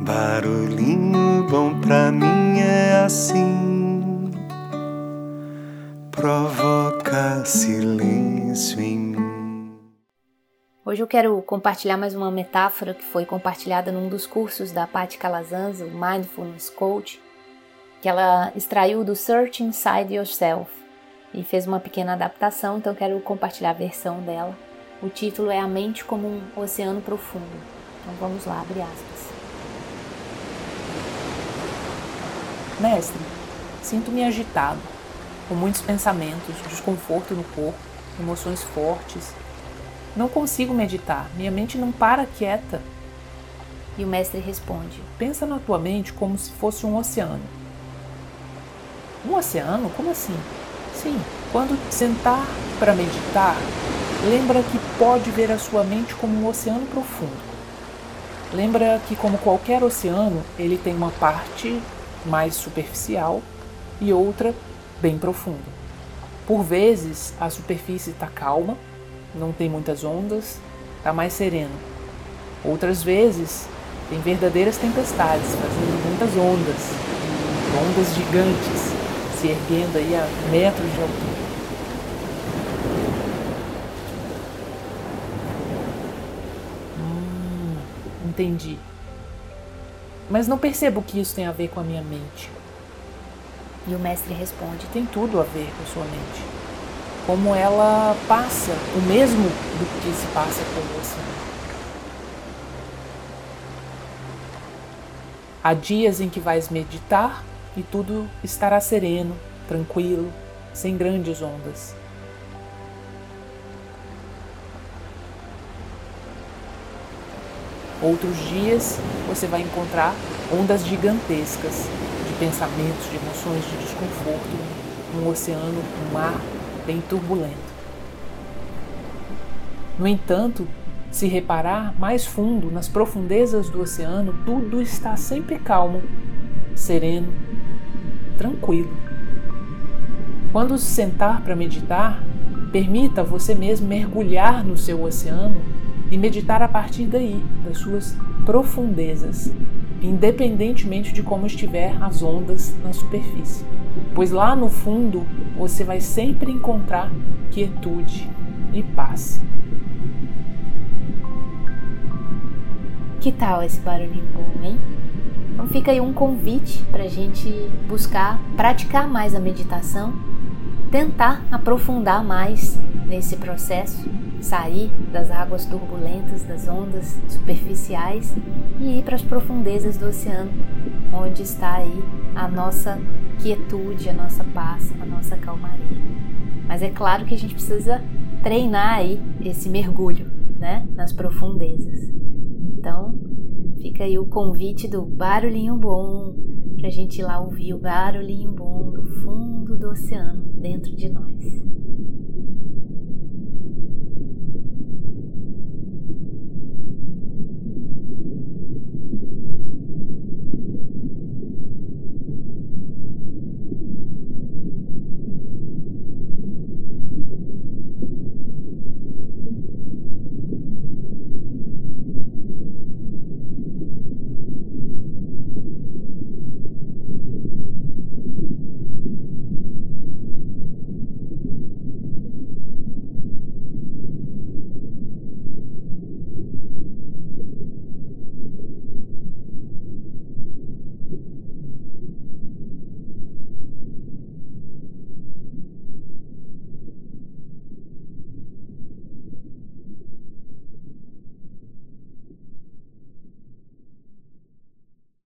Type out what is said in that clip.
Barulhinho bom pra mim é assim, provoca silêncio em mim. Hoje eu quero compartilhar mais uma metáfora que foi compartilhada num dos cursos da Patti Calazans, o Mindfulness Coach, que ela extraiu do Search Inside Yourself e fez uma pequena adaptação, então quero compartilhar a versão dela. O título é A Mente como um Oceano Profundo. Então vamos lá, abre aspas. Mestre, sinto-me agitado, com muitos pensamentos, desconforto no corpo, emoções fortes. Não consigo meditar, minha mente não para quieta. E o mestre responde: Pensa na tua mente como se fosse um oceano. Um oceano? Como assim? Sim, quando sentar para meditar, lembra que pode ver a sua mente como um oceano profundo. Lembra que, como qualquer oceano, ele tem uma parte mais superficial e outra bem profunda. Por vezes a superfície está calma, não tem muitas ondas, está mais sereno. Outras vezes tem verdadeiras tempestades, fazendo muitas ondas, ondas gigantes se erguendo aí a metros de altura. Hum, entendi mas não percebo que isso tem a ver com a minha mente. E o mestre responde: tem tudo a ver com a sua mente. Como ela passa o mesmo do que se passa com você. Há dias em que vais meditar e tudo estará sereno, tranquilo, sem grandes ondas. Outros dias você vai encontrar ondas gigantescas de pensamentos, de emoções, de desconforto, um oceano, um mar bem turbulento. No entanto, se reparar mais fundo nas profundezas do oceano, tudo está sempre calmo, sereno, tranquilo. Quando se sentar para meditar, permita você mesmo mergulhar no seu oceano e meditar a partir daí, das suas profundezas, independentemente de como estiver as ondas na superfície. Pois lá no fundo você vai sempre encontrar quietude e paz. Que tal esse barulhinho bom, hein? Então fica aí um convite para a gente buscar praticar mais a meditação, tentar aprofundar mais nesse processo sair das águas turbulentas, das ondas superficiais e ir para as profundezas do oceano, onde está aí a nossa quietude, a nossa paz, a nossa calmaria. Mas é claro que a gente precisa treinar aí esse mergulho, né, nas profundezas. Então, fica aí o convite do barulhinho bom para a gente ir lá ouvir o barulhinho bom do fundo do oceano dentro de nós.